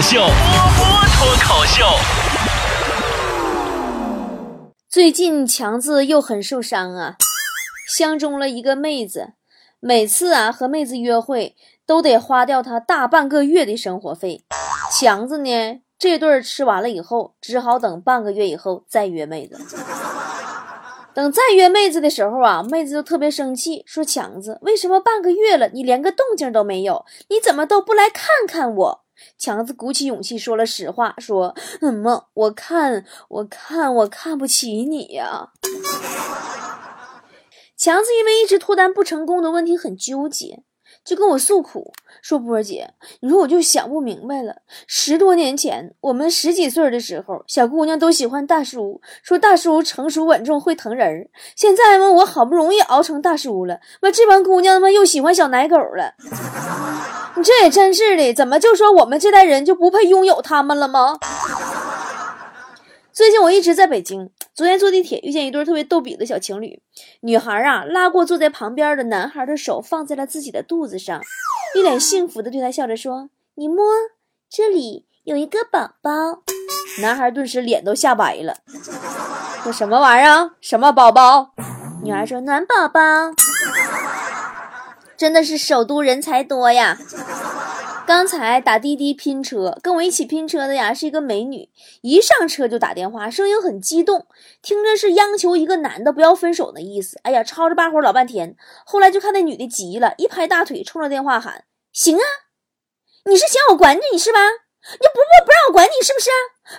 口秀，波波脱口秀。最近强子又很受伤啊，相中了一个妹子，每次啊和妹子约会都得花掉他大半个月的生活费。强子呢，这顿吃完了以后，只好等半个月以后再约妹子。等再约妹子的时候啊，妹子就特别生气，说：“强子，为什么半个月了，你连个动静都没有？你怎么都不来看看我？”强子鼓起勇气说了实话，说：“嗯么，我看，我看，我看不起你呀。”强子因为一直脱单不成功的问题很纠结。就跟我诉苦说：“波儿姐，你说我就想不明白了。十多年前，我们十几岁的时候，小姑娘都喜欢大叔，说大叔成熟稳重，会疼人。现在嘛，我好不容易熬成大叔了，妈这帮姑娘他妈又喜欢小奶狗了。你这也真是的，怎么就说我们这代人就不配拥有他们了吗？”最近我一直在北京。昨天坐地铁遇见一对特别逗比的小情侣，女孩啊拉过坐在旁边的男孩的手，放在了自己的肚子上，一脸幸福的对他笑着说：“你摸，这里有一个宝宝。”男孩顿时脸都吓白了，说什么玩意儿？什么宝宝？女孩说：“暖宝宝。”真的是首都人才多呀。刚才打滴滴拼车，跟我一起拼车的呀是一个美女，一上车就打电话，声音很激动，听着是央求一个男的不要分手的意思。哎呀，吵着把火老半天，后来就看那女的急了，一拍大腿，冲着电话喊：“行啊，你是嫌我管你是吧？你不不不让我管你是不是？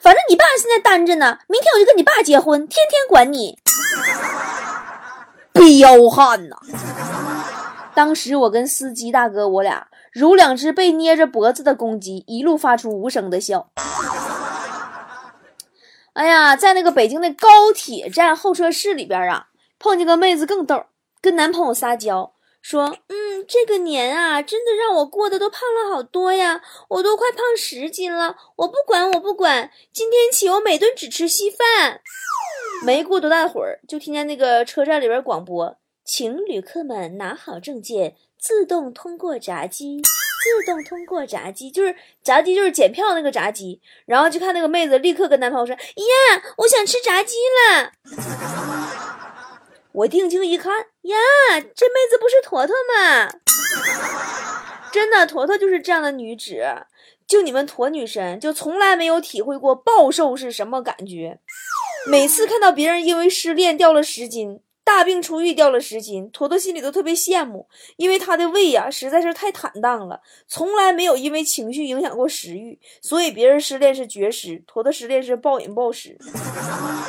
反正你爸现在单着呢，明天我就跟你爸结婚，天天管你。”彪悍呐！当时我跟司机大哥，我俩如两只被捏着脖子的公鸡，一路发出无声的笑。哎呀，在那个北京的高铁站候车室里边啊，碰见个妹子更逗，跟男朋友撒娇说：“嗯，这个年啊，真的让我过得都胖了好多呀，我都快胖十斤了。我不管，我不管，今天起我每顿只吃稀饭。”没过多大会儿，就听见那个车站里边广播。请旅客们拿好证件，自动通过闸机，自动通过闸机，就是闸机，就是检票那个闸机。然后就看那个妹子立刻跟男朋友说：“呀，我想吃炸鸡了。”我定睛一看，呀，这妹子不是坨坨吗？真的，坨坨就是这样的女子。就你们坨女神，就从来没有体会过暴瘦是什么感觉。每次看到别人因为失恋掉了十斤。大病初愈掉了十斤，坨坨心里都特别羡慕，因为他的胃呀实在是太坦荡了，从来没有因为情绪影响过食欲，所以别人失恋是绝食，坨坨失恋是暴饮暴食。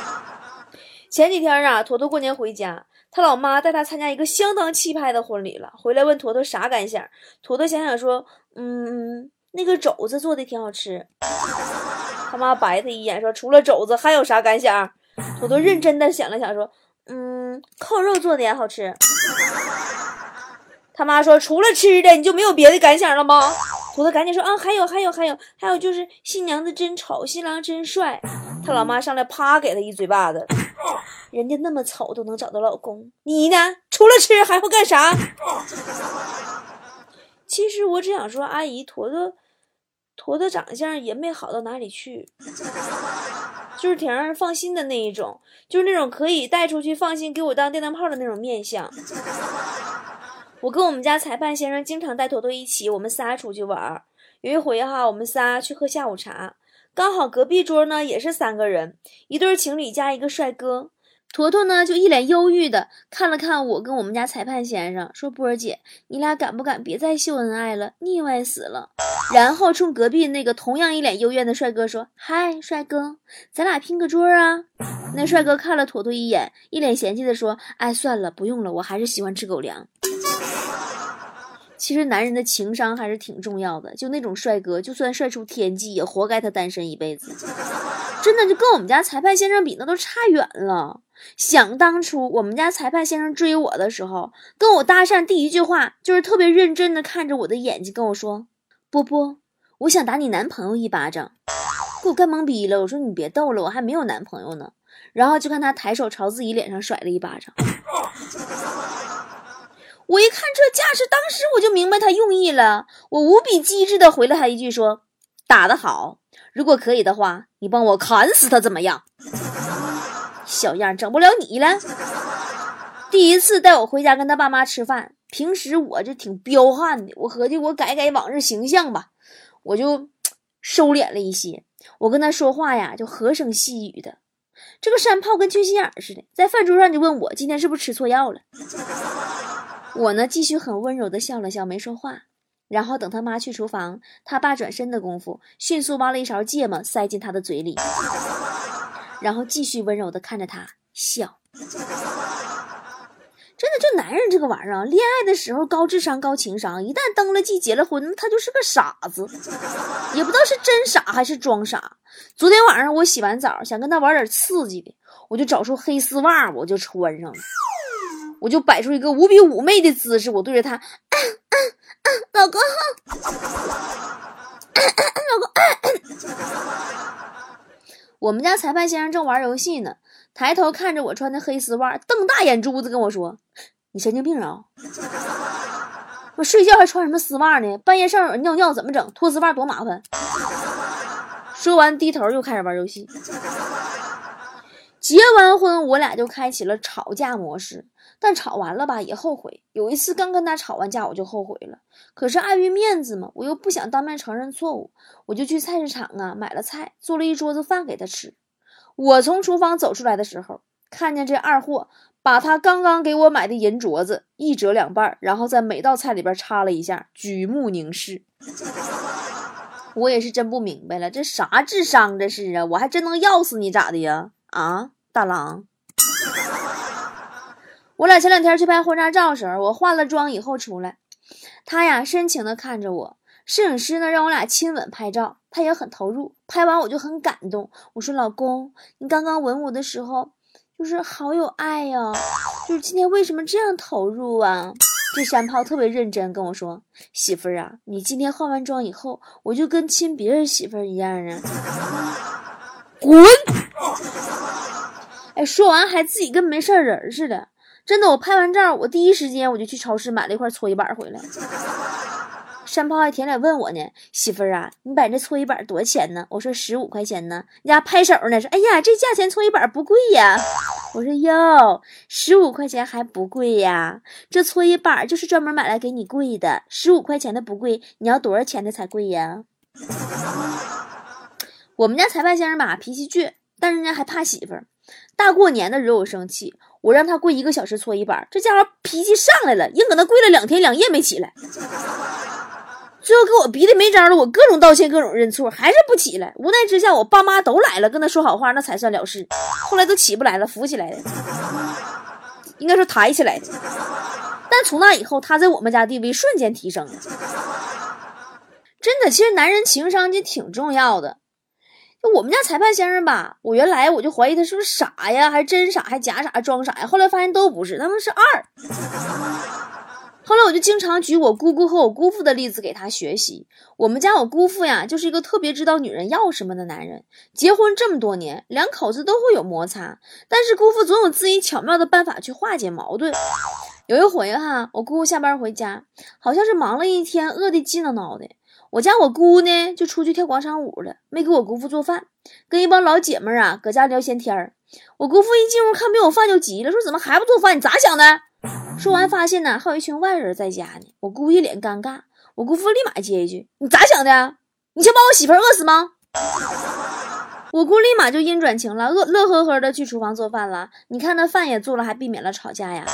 前几天啊，坨坨过年回家，他老妈带他参加一个相当气派的婚礼了，回来问坨坨啥感想，坨坨想想说，嗯，那个肘子做的挺好吃。他妈白他一眼说，除了肘子还有啥感想？坨坨认真的想了想说。嗯，扣肉做的也好吃。他妈说，除了吃的，你就没有别的感想了吗？坨坨赶紧说，啊，还有，还有，还有，还有，就是新娘子真丑，新郎真帅。他老妈上来啪给他一嘴巴子，人家那么丑都能找到老公，你呢？除了吃还会干啥？其实我只想说，阿姨，坨坨，坨坨长相也没好到哪里去。就是挺让人放心的那一种，就是那种可以带出去放心给我当电灯泡的那种面相。我跟我们家裁判先生经常带坨坨一起，我们仨出去玩儿。有一回哈，我们仨去喝下午茶，刚好隔壁桌呢也是三个人，一对情侣加一个帅哥。坨坨呢，就一脸忧郁的看了看我跟我们家裁判先生，说：“波儿姐，你俩敢不敢别再秀恩爱了，腻歪死了。”然后冲隔壁那个同样一脸幽怨的帅哥说：“嗨，帅哥，咱俩拼个桌啊！”那帅哥看了坨坨一眼，一脸嫌弃的说：“哎，算了，不用了，我还是喜欢吃狗粮。”其实男人的情商还是挺重要的，就那种帅哥，就算帅出天际，也活该他单身一辈子。真的，就跟我们家裁判先生比，那都差远了。想当初，我们家裁判先生追我的时候，跟我搭讪第一句话就是特别认真的看着我的眼睛跟我说：“波波，我想打你男朋友一巴掌。”给我干懵逼了。我说：“你别逗了，我还没有男朋友呢。”然后就看他抬手朝自己脸上甩了一巴掌。我一看这架势，当时我就明白他用意了。我无比机智的回了他一句说：“打得好，如果可以的话，你帮我砍死他怎么样？小样，整不了你了。第一次带我回家跟他爸妈吃饭，平时我这挺彪悍的，我合计我改改往日形象吧，我就收敛了一些。我跟他说话呀，就和声细语的。这个山炮跟缺心眼似的，在饭桌上就问我今天是不是吃错药了。我呢，继续很温柔的笑了笑，没说话。然后等他妈去厨房，他爸转身的功夫，迅速挖了一勺芥末塞进他的嘴里，然后继续温柔的看着他笑。真的，就男人这个玩意儿，恋爱的时候高智商高情商，一旦登了记结了婚，他就是个傻子，也不知道是真傻还是装傻。昨天晚上我洗完澡，想跟他玩点刺激的，我就找出黑丝袜，我就穿上了，我就摆出一个无比妩媚的姿势，我对着他，老公，老公，我们家裁判先生正玩游戏呢。抬头看着我穿的黑丝袜，瞪大眼珠子跟我说：“你神经病啊！我睡觉还穿什么丝袜呢？半夜上尿尿怎么整？脱丝袜多麻烦。”说完低头又开始玩游戏。结完婚，我俩就开启了吵架模式，但吵完了吧也后悔。有一次刚跟他吵完架，我就后悔了，可是碍于面子嘛，我又不想当面承认错误，我就去菜市场啊买了菜，做了一桌子饭给他吃。我从厨房走出来的时候，看见这二货把他刚刚给我买的银镯子一折两半，然后在每道菜里边插了一下，举目凝视。我也是真不明白了，这啥智商这是啊？我还真能要死你咋的呀？啊，大郎！我俩前两天去拍婚纱照时候，我化了妆以后出来，他呀深情的看着我。摄影师呢让我俩亲吻拍照，他也很投入。拍完我就很感动，我说：“老公，你刚刚吻我的时候，就是好有爱呀，就是今天为什么这样投入啊？”这山炮特别认真跟我说：“媳妇儿啊，你今天化完妆以后，我就跟亲别人媳妇儿一样啊。”滚！哎，说完还自己跟没事人似的。真的，我拍完照，我第一时间我就去超市买了一块搓衣板回来。山炮还舔脸问我呢，媳妇儿啊，你摆这搓衣板多少钱呢？我说十五块钱呢。人家拍手呢，说哎呀，这价钱搓衣板不贵呀。我说哟，十五块钱还不贵呀？这搓衣板就是专门买来给你跪的，十五块钱的不贵，你要多少钱的才贵呀？我们家裁判先生吧，脾气倔，但人家还怕媳妇儿。大过年的惹我生气，我让他跪一个小时搓衣板，这家伙脾气上来了，硬搁那跪了两天两夜没起来。最后给我逼的没招了，我各种道歉，各种认错，还是不起来。无奈之下，我爸妈都来了，跟他说好话，那才算了事。后来都起不来了，扶起来的，应该说抬起来的。但从那以后，他在我们家地位瞬间提升了。真的，其实男人情商就挺重要的。我们家裁判先生吧，我原来我就怀疑他是不是傻呀，还真傻，还假傻，装傻呀。后来发现都不是，他们是二。后来我就经常举我姑姑和我姑父的例子给他学习。我们家我姑父呀，就是一个特别知道女人要什么的男人。结婚这么多年，两口子都会有摩擦，但是姑父总有自己巧妙的办法去化解矛盾。有一回哈，我姑姑下班回家，好像是忙了一天，饿得急挠挠的。我家我姑呢，就出去跳广场舞了，没给我姑父做饭，跟一帮老姐们啊搁家聊闲天儿。我姑父一进屋看没有饭就急了，说怎么还不做饭？你咋想的？说完，发现呢还有一群外人在家呢。我姑一脸尴尬，我姑父立马接一句：“你咋想的？你想把我媳妇饿死吗？”我姑立马就阴转晴了，乐乐呵呵的去厨房做饭了。你看那饭也做了，还避免了吵架呀。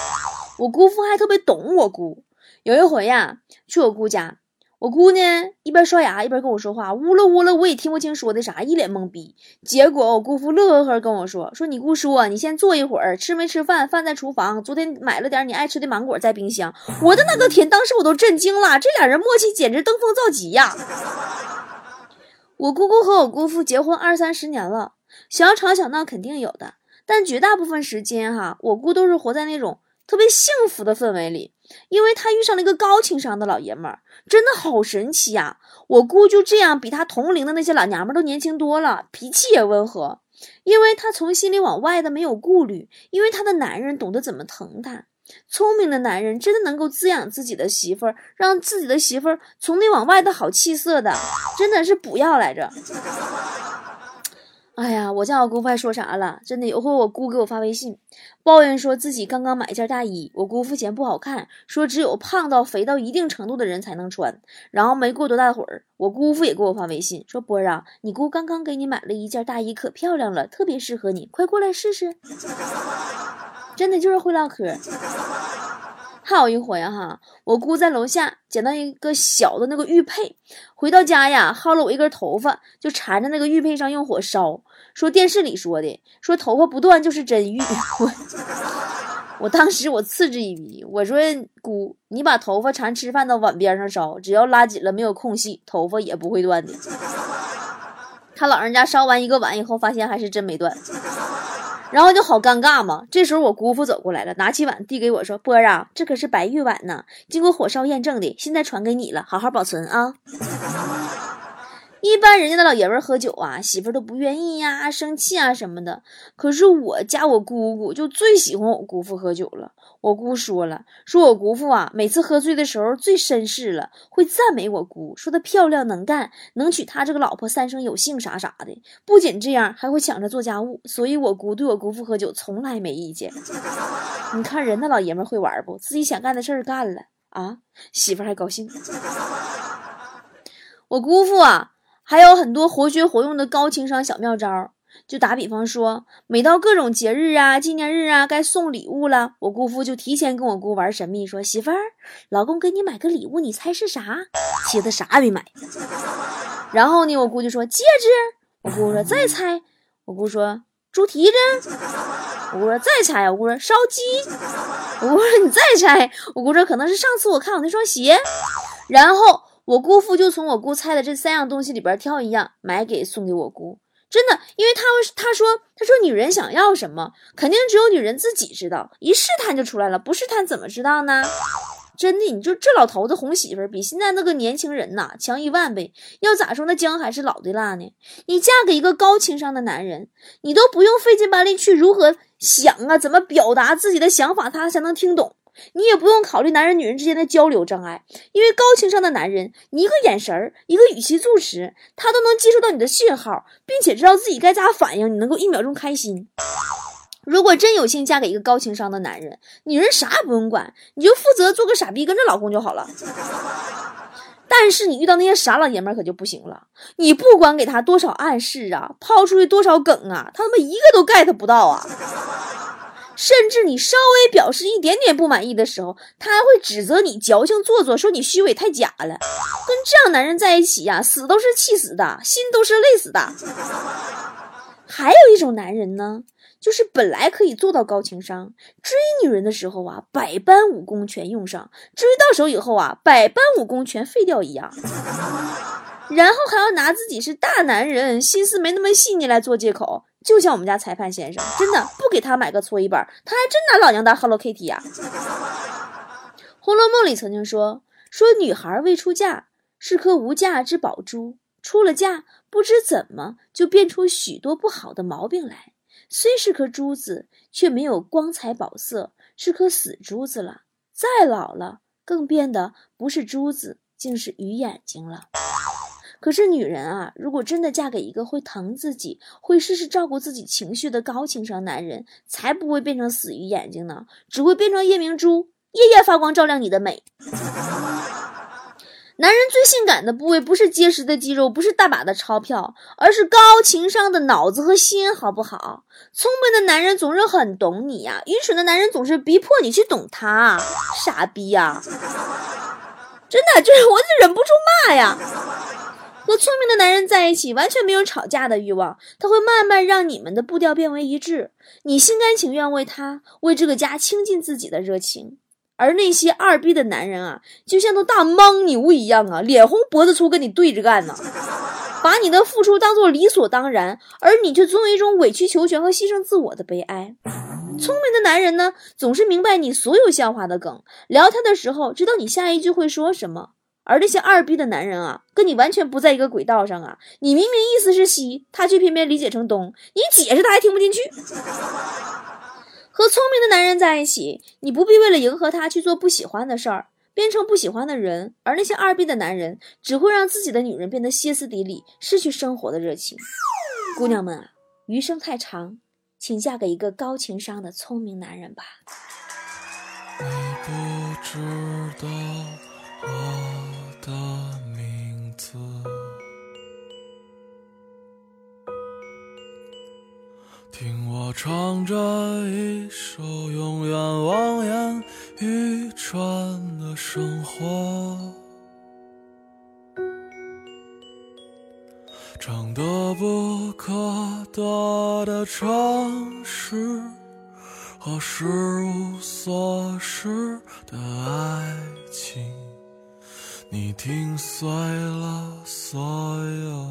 我姑父还特别懂我姑。有一回呀，去我姑家。我姑呢，一边刷牙一边跟我说话，呜了呜了，我也听不清说的啥，一脸懵逼。结果我姑父乐呵呵跟我说：“说你姑说，你先坐一会儿，吃没吃饭？饭在厨房，昨天买了点你爱吃的芒果在冰箱。”我的那个天，当时我都震惊了，这俩人默契简直登峰造极呀！我姑姑和我姑父结婚二三十年了，小吵小闹肯定有的，但绝大部分时间哈，我姑都是活在那种。特别幸福的氛围里，因为他遇上了一个高情商的老爷们儿，真的好神奇呀！我姑就这样比他同龄的那些老娘们都年轻多了，脾气也温和，因为他从心里往外的没有顾虑，因为他的男人懂得怎么疼她。聪明的男人真的能够滋养自己的媳妇儿，让自己的媳妇儿从内往外的好气色的，真的是不要来着。哎呀，我家我姑父还说啥了？真的，有回我姑给我发微信，抱怨说自己刚刚买一件大衣，我姑父嫌不好看，说只有胖到肥到一定程度的人才能穿。然后没过多大会儿，我姑父也给我发微信说：“波儿啊，你姑刚刚给你买了一件大衣，可漂亮了，特别适合你，快过来试试。”真的就是会唠嗑。还有一回哈，我姑在楼下捡到一个小的那个玉佩，回到家呀，薅了我一根头发，就缠在那个玉佩上用火烧。说电视里说的，说头发不断就是真玉。我 我当时我嗤之以鼻，我说姑，你把头发缠吃饭的碗边上烧，只要拉紧了没有空隙，头发也不会断的。他老人家烧完一个碗以后，发现还是真没断。然后就好尴尬嘛。这时候我姑父走过来了，拿起碗递给我说：“波儿啊，这可是白玉碗呢，经过火烧验证的，现在传给你了，好好保存啊。”一般人家的老爷们喝酒啊，媳妇都不愿意呀，生气啊什么的。可是我家我姑姑就最喜欢我姑父喝酒了。我姑说了，说我姑父啊，每次喝醉的时候最绅士了，会赞美我姑，说她漂亮能干，能娶她这个老婆三生有幸啥啥的。不仅这样，还会抢着做家务。所以我姑对我姑父喝酒从来没意见。你看人那老爷们会玩不？自己想干的事儿干了啊，媳妇还高兴。我姑父啊。还有很多活学活用的高情商小妙招，就打比方说，每到各种节日啊、纪念日啊，该送礼物了，我姑父就提前跟我姑玩神秘，说：“媳妇儿，老公给你买个礼物，你猜是啥？”妻子啥也没买。然后呢，我姑就说：“戒指。”我姑说：“再猜。”我姑说：“猪蹄子。”我姑说：“再猜。”我姑说：“烧鸡。”我姑说：“你再猜。”我姑说：“可能是上次我看我那双鞋。”然后。我姑父就从我姑猜的这三样东西里边挑一样买给送给我姑，真的，因为他他说他说女人想要什么，肯定只有女人自己知道，一试探就出来了，不试探怎么知道呢？真的，你就这老头子哄媳妇儿，比现在那个年轻人呐强一万倍。要咋说，那姜还是老的辣呢？你嫁给一个高情商的男人，你都不用费劲巴力去如何想啊，怎么表达自己的想法，他才能听懂。你也不用考虑男人女人之间的交流障碍，因为高情商的男人，你一个眼神儿，一个语气助词，他都能接收到你的信号，并且知道自己该咋反应，你能够一秒钟开心。如果真有幸嫁给一个高情商的男人，女人啥也不用管，你就负责做个傻逼跟着老公就好了。但是你遇到那些傻老爷们可就不行了，你不管给他多少暗示啊，抛出去多少梗啊，他他妈一个都 get 不到啊。甚至你稍微表示一点点不满意的时候，他还会指责你矫情做作，说你虚伪太假了。跟这样男人在一起呀，死都是气死的，心都是累死的。还有一种男人呢，就是本来可以做到高情商，追女人的时候啊，百般武功全用上，追到手以后啊，百般武功全废掉一样。然后还要拿自己是大男人，心思没那么细腻来做借口，就像我们家裁判先生，真的不给他买个搓衣板，他还真拿老娘当 Hello Kitty 呀。《红楼梦》里曾经说，说女孩未出嫁是颗无价之宝珠，出了嫁不知怎么就变出许多不好的毛病来，虽是颗珠子，却没有光彩宝色，是颗死珠子了。再老了，更变得不是珠子，竟是鱼眼睛了。可是女人啊，如果真的嫁给一个会疼自己、会事事照顾自己情绪的高情商男人，才不会变成死鱼眼睛呢，只会变成夜明珠，夜夜发光照亮你的美。男人最性感的部位不是结实的肌肉，不是大把的钞票，而是高情商的脑子和心，好不好？聪明的男人总是很懂你呀，愚蠢的男人总是逼迫你去懂他，傻逼呀！真的，就是我忍不住骂呀。和聪明的男人在一起，完全没有吵架的欲望，他会慢慢让你们的步调变为一致，你心甘情愿为他、为这个家倾尽自己的热情。而那些二逼的男人啊，就像头大蒙牛一样啊，脸红脖子粗，跟你对着干呢，把你的付出当做理所当然，而你却总有一种委曲求全和牺牲自我的悲哀。聪明的男人呢，总是明白你所有笑话的梗，聊天的时候知道你下一句会说什么。而那些二逼的男人啊，跟你完全不在一个轨道上啊！你明明意思是西，他却偏偏理解成东，你解释他还听不进去。和聪明的男人在一起，你不必为了迎合他去做不喜欢的事儿，变成不喜欢的人。而那些二逼的男人，只会让自己的女人变得歇斯底里，失去生活的热情。姑娘们啊，余生太长，请嫁给一个高情商的聪明男人吧。你不知道我的名字，听我唱着一首永远望眼欲穿的生活，长得不可得的城市。和失无所失的爱情，你听碎了所有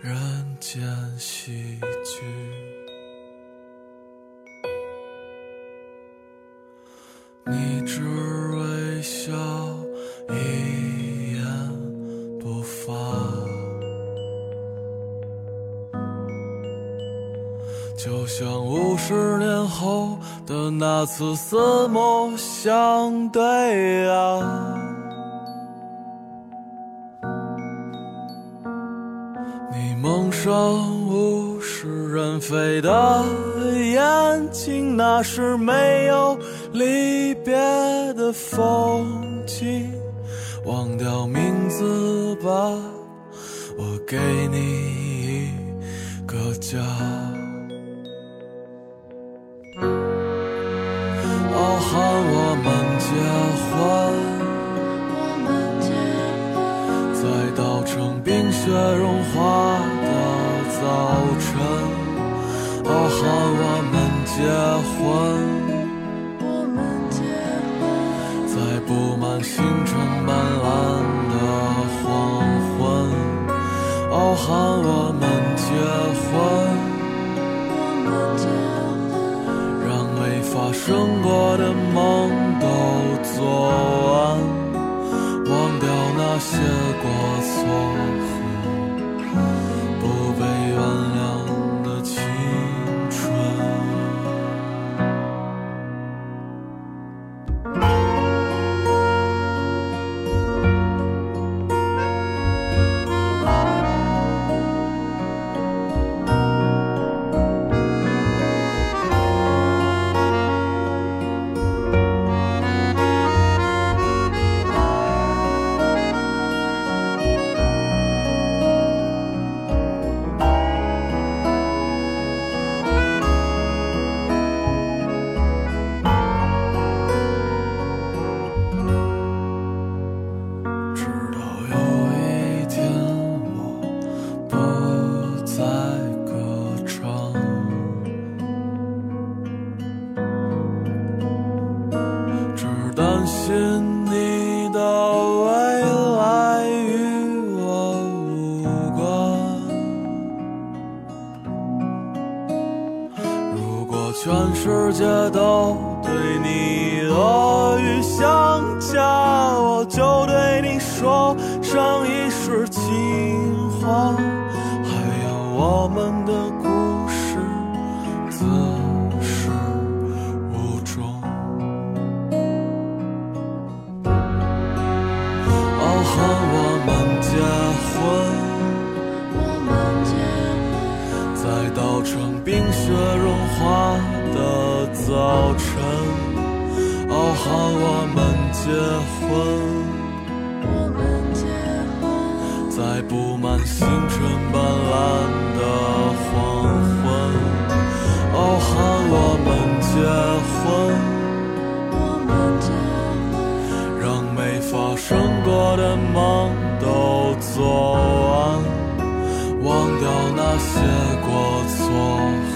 人间喜剧。你只微笑一言不发，就像五十年后的那次四目相对啊。上物是人非的眼睛，那是没有离别的风景。忘掉名字吧，我给你一个家。傲寒我们结婚。傲寒我们结婚。在布满星辰斑斓的黄昏，傲寒我们结婚。让没发生过的梦都做完，忘掉那些过错不被原谅相信你的未来与我无关。如果全世界都。在稻城冰雪融化的早晨，傲寒我们结婚。我们结婚在布满星辰斑斓的黄昏，傲寒我们结婚。让没发生过的梦都做，忘掉那些过错。